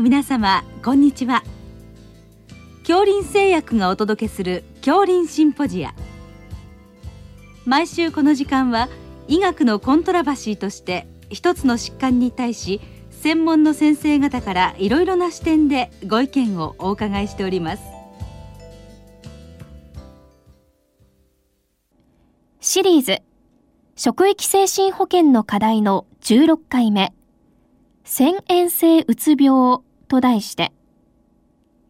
皆様こんにちは。恐林製薬がお届けする恐林シンポジア。毎週この時間は医学のコントラバシーとして一つの疾患に対し専門の先生方からいろいろな視点でご意見をお伺いしております。シリーズ。職域精神保健の課題の16回目。遷延性うつ病と題して、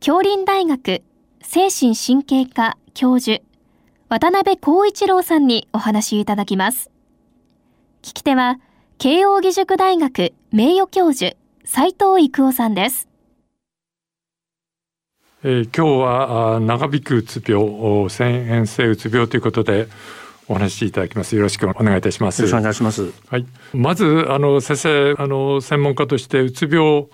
京林大学精神神経科教授、渡辺光一郎さんにお話いただきます。聞き手は、慶應義塾大学名誉教授、斉藤育夫さんです。えー、今日は長引くうつ病、遷延性うつ病ということで、お話しいただきます。よろしくお願いいたします。よろしくお願いします。はい。まずあの先生あの専門家としてうつ病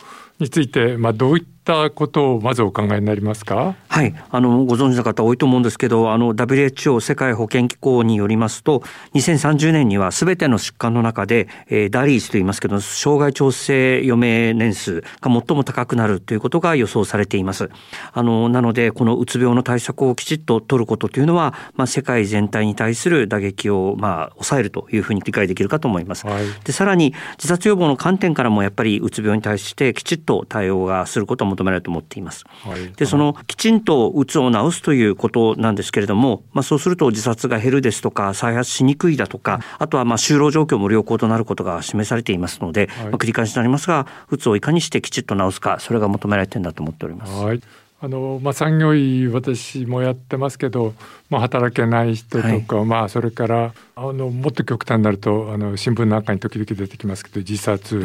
についてまあどういっったことをまずお考えになりますか？はい。あのご存知の方多いと思うんですけどあの WHO 世界保健機構によりますと2030年にはすべての疾患の中で、えー、ダリースと言いますけど障害調整余命年数が最も高くなるということが予想されています。あのなのでこのうつ病の対策をきちっと取ることというのは、まあ、世界全体に対する打撃をまあ抑えるというふうに理解できるかと思います、はい、でさらに自殺予防の観点からもやっぱりうつ病に対してきちっと対応がすることも求められると思っています。はい、でそのきちんとうつを治すということなんですけれども、まあ、そうすると自殺が減るですとか再発しにくいだとか、あとはまあ就労状況も良好となることが示されていますので、はい、まあ、繰り返しになりますがうつをいかにしてきちっと治すかそれが求められてるんだと思っております。はい。あのまあ、産業医私もやってますけど、まあ、働けない人とか、はい、まあ、それからあのもっと極端になるとあの新聞の中に時々出てきますけど自殺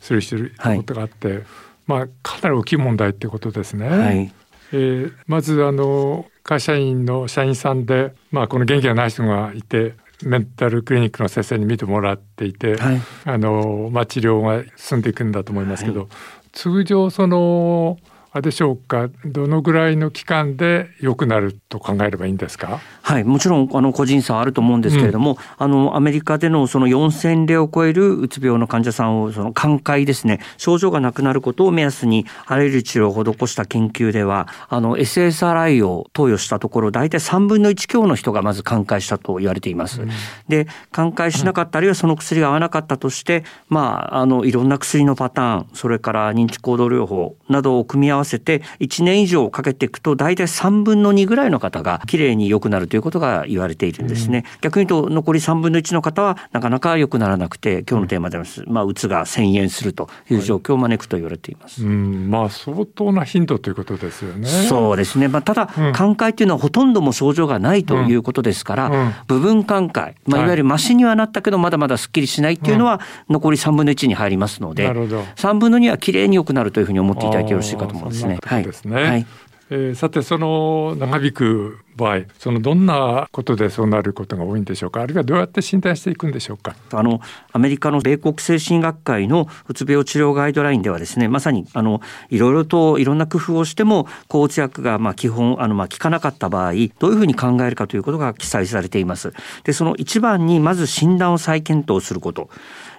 する人ことがあって、はいはいまあ、かなり大きい問題ってことですね。はい、えー、まずあの会社員の社員さんで、まあ、この元気がない人がいてメンタルクリニックの先生に見てもらっていて、はい、あのまあ、治療が進んでいくんだと思いますけど、はい、通常そのあでしょうか？どのぐらいの期間で良くなると考えればいいんですか？はいもちろんあの個人差はあると思うんですけれども、うん、あのアメリカでのその4000例を超えるうつ病の患者さんをその寛解ですね症状がなくなることを目安にあらゆる治療を施した研究ではあの SSRI を投与したところ大体3分の1強の人がまず寛解したと言われています。うん、で寛解しなかった、あるいはその薬が合わなかったとしてまああのいろんな薬のパターンそれから認知行動療法などを組み合わせて1年以上かけていくと大体3分の2ぐらいの方がきれいに良くなるということが言われているんですね、うん、逆に言うと残り3分の1の方はなかなか良くならなくて今日のテーマであります、まあ、うつが遷延するという状況を招くと言われています、はい、うん。まあ相当な頻度ということですよね。そうですね、まあ、ただ、寛解というのはほとんども症状がないということですから、うん、部分寛解、まあ、い。わゆるマシにはなったけどまだまだすっきりしないっていうのは残り3分の1に入りますので、うん、3分の2はきれいに良くなるというふうに思っていただいてよろしいかと思いますですね。はいえー、さてその長引く場合そのどんなことでそうなることが多いんでしょうか？あるいはどうやって診断していくんでしょうか？あのアメリカの米国精神学会のうつ病治療ガイドラインではですねまさにあのいろいろといろんな工夫をしても抗うつ薬がまあ基本あのまあ効かなかった場合どういうふうに考えるかということが記載されています。でその一番にまず診断を再検討すること。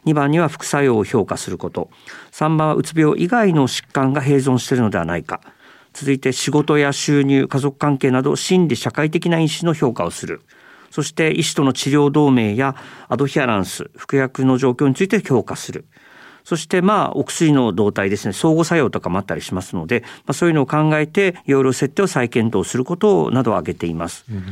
2番には副作用を評価すること。3番はうつ病以外の疾患が併存しているのではないか。続いて仕事や収入家族関係など心理社会的な因子の評価をする。そして医師との治療同盟やアドヒアランス服薬の状況について評価する。そしてまあお薬の動態ですね。相互作用とかもあったりしますので、まあ、そういうのを考えて容量設定を再検討することなどを挙げています。うん。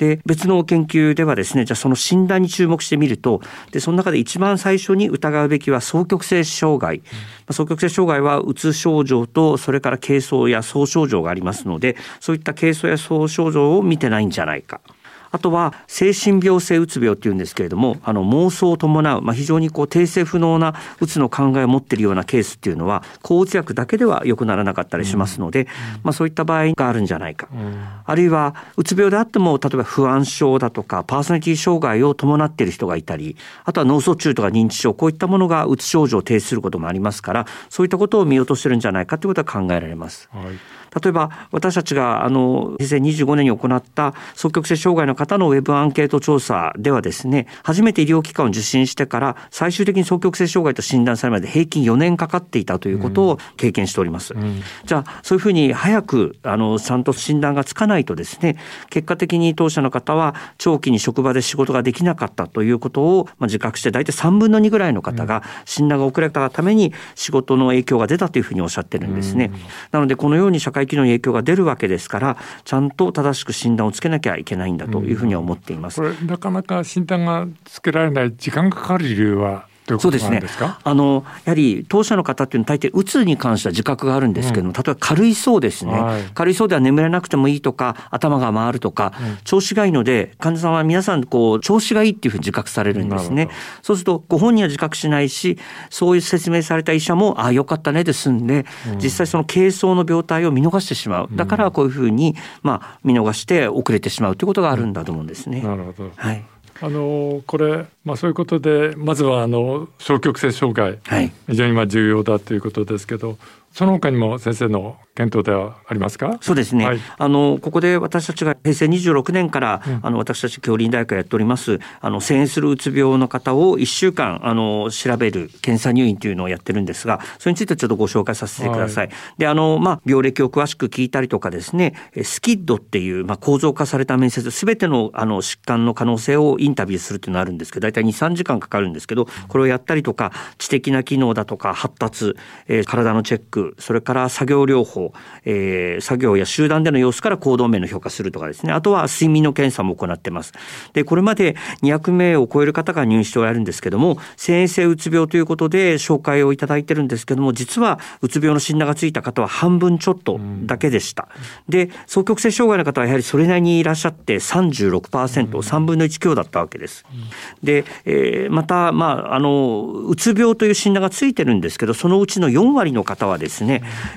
で別の研究ではですねじゃあその診断に注目してみるとでその中で一番最初に疑うべきは双極性障害、うん、双極性障害はうつ症状とそれから軽装や総症状がありますのでそういった軽装や総症状を見てないんじゃないか。あとは精神病性うつ病っていうんですけれどもあの妄想を伴う、まあ、非常にこう訂正不能なうつの考えを持っているようなケースっていうのは抗うつ薬だけでは良くならなかったりしますので、うん、まあ、そういった場合があるんじゃないか、うん、あるいはうつ病であっても例えば不安症だとかパーソナリティ障害を伴っている人がいたりあとは脳卒中とか認知症こういったものがうつ症状を提出することもありますからそういったことを見落としてるんじゃないかということは考えられます。はい例えば私たちがあの平成25年に行った双極性障害の方のウェブアンケート調査ではですね初めて医療機関を受診してから最終的に双極性障害と診断されるまで平均4年かかっていたということを経験しております。うん、じゃあそういうふうに早くあのちゃんと診断がつかないとですね結果的に当社の方は長期に職場で仕事ができなかったということを、まあ、自覚して大体3分の2ぐらいの方が診断が遅れたために仕事の影響が出たというふうにおっしゃってるんですね。なのでこのように社会機能に影響が出るわけですからちゃんと正しく診断をつけなきゃいけないんだというふうには思っています。これなかなか診断がつけられない時間がかかる理由はそうですね。あのやはり当社の方っていうのは大抵うつに関しては自覚があるんですけども、うん、例えば軽いそうですね、はい、軽いそうでは眠れなくてもいいとか頭が回るとか、うん、調子がいいので患者さんは皆さんこう調子がいいっていうふうに自覚されるんですね。そうするとご本人は自覚しないしそういう説明された医者もああよかったねで済んで、うん、実際その軽装の病態を見逃してしまう。だからこういうふうにまあ見逃して遅れてしまうということがあるんだと思うんですね。なるほど。はいあのこれ、まあ、そういうことでまずはあの双極性障害、はい、非常にまあ重要だということですけどその他にも先生の検討ではありますか？そうですね、はい、あのここで私たちが平成26年から、うん、あの私たち京林大学やっておりますあの遷延するうつ病の方を1週間あの調べる検査入院というのをやってるんですがそれについてちょっとご紹介させてください。はい、であの、まあ、病歴を詳しく聞いたりとかですねスキッドっていう、まあ、構造化された面接すべてのあの疾患の可能性をインタビューするっていうのがあるんですけど大体23時間かかるんですけどこれをやったりとか知的な機能だとか発達、えー、体のチェックそれから作業療法、えー、作業や集団での様子から行動面の評価するとかですね。あとは睡眠の検査も行ってます。でこれまで200名を超える方が入院しておられるんですけども先生うつ病ということで紹介をいただいてるんですけども実はうつ病の診断がついた方は半分ちょっとだけでした、うん、で双極性障害の方はやはりそれなりにいらっしゃって36%、うん、3分の1強だったわけです、うん、で、えー、またまああのうつ病という診断がついてるんですけどそのうちの4割の方はですね、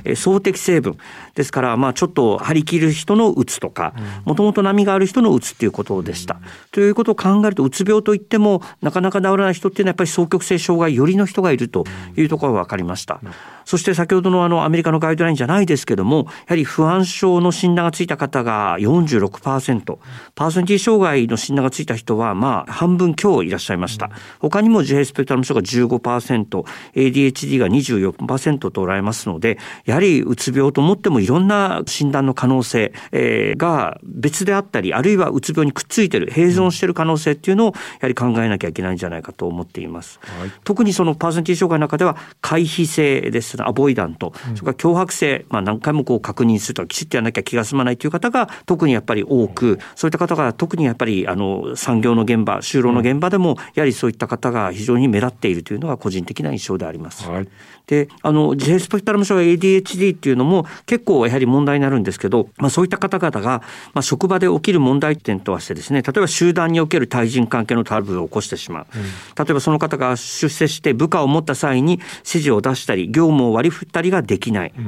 え総的成分。ですからまあちょっと張り切る人のうつとかもともと波がある人のうつっていうことでした。ということを考えるとうつ病といってもなかなか治らない人っていうのはやっぱり双極性障害よりの人がいるというところが分かりました。そして先ほどのあのアメリカのガイドラインじゃないですけどもやはり不安症の診断がついた方が46%パーソナリティ障害の診断がついた人はまあ半分強いらっしゃいました。他にも自閉スペクトラム症が 15%ADHD が24%とおられますのでやはりうつ病と思ってもいろんな診断の可能性、えー、が別であったりあるいはうつ病にくっついてる併存してる可能性っていうのをやはり考えなきゃいけないんじゃないかと思っています。はい、特にそのパーソナリティ障害の中では回避性です。アボイダント、それから脅迫性、まあ、何回もこう確認するときちっとやらなきゃ気が済まないという方が特にやっぱり多くそういった方が特にやっぱりあの産業の現場就労の現場でもやはりそういった方が非常に目立っているというのが個人的な印象であります。はい。であの自閉スペクトラム症 ADHD っていうのも結構やはり問題になるんですけど、まあ、そういった方々が、まあ、職場で起きる問題点としてですね例えば集団における対人関係のトラブルを起こしてしまう、うん、例えばその方が出世して部下を持った際に指示を出したり業務を割り振ったりができない、わ、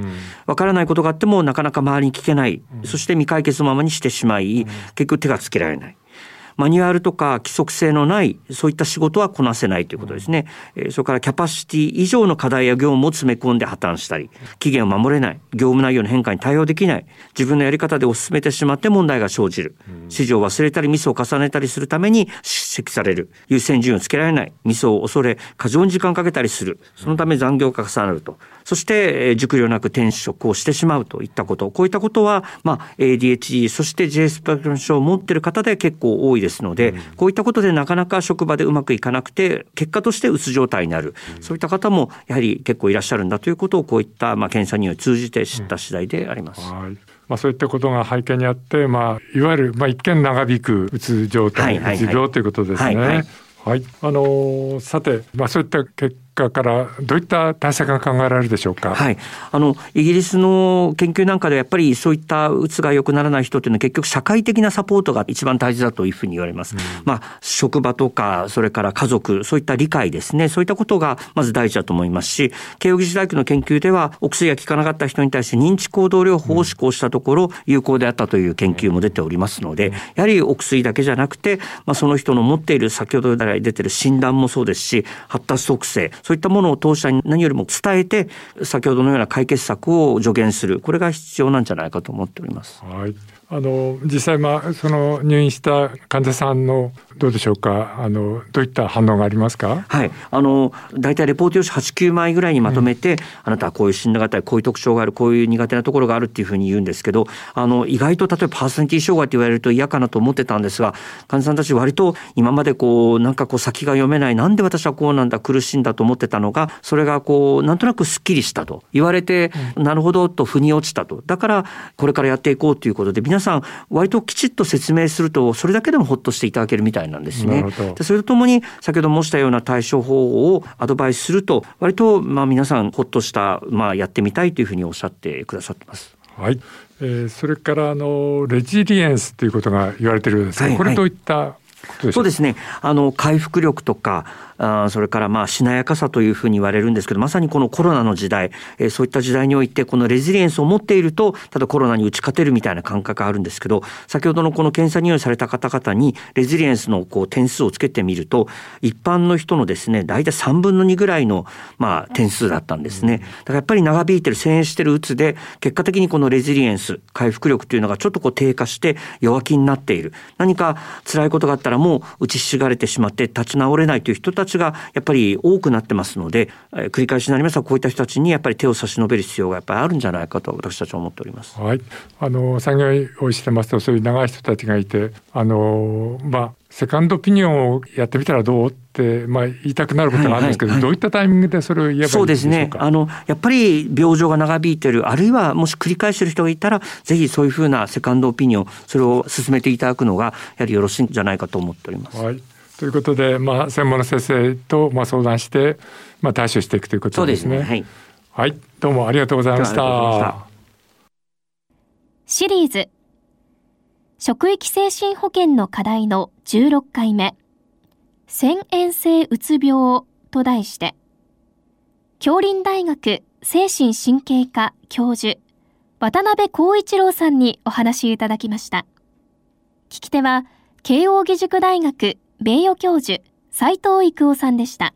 うん、からないことがあってもなかなか周りに聞けない、うん、そして未解決のままにしてしまい、結局手がつけられない。マニュアルとか規則性のないそういった仕事はこなせないということですね、えそれからキャパシティ以上の課題や業務を詰め込んで破綻したり期限を守れない業務内容の変化に対応できない自分のやり方で推し進めてしまって問題が生じる指示を忘れたりミスを重ねたりするために指摘される優先順位をつけられないミスを恐れ過剰に時間をかけたりするそのため残業が重なると。そして熟慮なく転職をしてしまうといったこと。こういったことは、まあ、ADHD そして J スパクトル症を持っている方で結構多いですので、うん、こういったことでなかなか職場でうまくいかなくて結果としてうつ状態になる、うん、そういった方もやはり結構いらっしゃるんだということをこういったまあ検査にを通じて知った次第であります。うん、はい。まあ、そういったことが背景にあって、まあ、いわゆる、まあ、一見長引くうつ状態、うつ病ということですね。はい、はい。はい、あのー、さて、まあ、そういった結果からどういった対策が考えられるでしょうか？はい、あのイギリスの研究なんかでやっぱりそういったうつが良くならない人っていうのは結局社会的なサポートが一番大事だというふうに言われます。うん、まあ職場とかそれから家族そういった理解ですねそういったことがまず大事だと思いますし慶應義塾大学の研究ではお薬が効かなかった人に対して認知行動療法を施行したところ有効であったという研究も出ておりますのでやはりお薬だけじゃなくて、まあ、その人の持っている先ほど来出てる診断もそうですし発達特性そういったものを当社に何よりも伝えて先ほどのような解決策を助言するこれが必要なんじゃないかと思っております。はいあの実際まあその入院した患者さんのどうでしょうか？あのどういった反応がありますか？はい。あの大体レポート用紙8、9枚ぐらいにまとめて、うん、あなたはこういう診断型こういう特徴があるこういう苦手なところがあるっていうふうに言うんですけどあの意外と例えばパーソナリティ障害って言われると嫌かなと思ってたんですが患者さんたち割と今までこうなんかこう先が読めないなんで私はこうなんだ苦しいんだと思ってたのがそれがこうなんとなくすっきりしたと言われて、うん、なるほどと腑に落ちたと。だからこれからやっていこうということで皆さん割とときちっと説明するとそれだけでもほっとしていただけるみたいなんですね。でそれとともに先ほど申したような対処法をアドバイスすると割とまあ皆さんほっとしたまあやってみたいというふうにおっしゃってくださってます。はい、えー、それからあのレジリエンスということが言われてるんですが、はいはい、これどういったそうですね。あの回復力とかあそれからまあしなやかさというふうに言われるんですけどまさにこのコロナの時代、えー、そういった時代においてこのレジリエンスを持っているとただコロナに打ち勝てるみたいな感覚があるんですけど先ほどのこの検査入院された方々にレジリエンスのこう点数をつけてみると一般の人のですね大体3分の2ぐらいのまあ点数だったんですね。だからやっぱり長引いてる遷移してるうつで結果的にこのレジリエンス回復力というのがちょっとこう低下して弱気になっている。何か辛いことがあったらも打ちひしがれてしまって立ち直れないという人たちがやっぱり多くなってますので、えー、繰り返しになりますがこういった人たちにやっぱり手を差し伸べる必要がやっぱりあるんじゃないかと私たちは思っております。はい、あの産業をしてますとそういう長い人たちがいてあのまあセカンドオピニオンをやってみたらどうって、まあ、言いたくなることがあるんですけど、はいはいはい、どういったタイミングでそれを言えばいいそうですね。あのやっぱり病状が長引いてるあるいはもし繰り返してる人がいたらぜひそういうふうなセカンドオピニオンそれを進めていただくのがやはりよろしいんじゃないかと思っております。はい。ということで、まあ、専門の先生とまあ相談して、まあ、対処していくということですね。すね。はい、はい、どうもありがとうございました。シリーズ職域精神保健の課題の16回目。遷延性うつ病と題して。京林大学精神神経科教授渡辺光一郎さんにお話いただきました。聞き手は慶應義塾大学名誉教授斉藤育夫さんでした。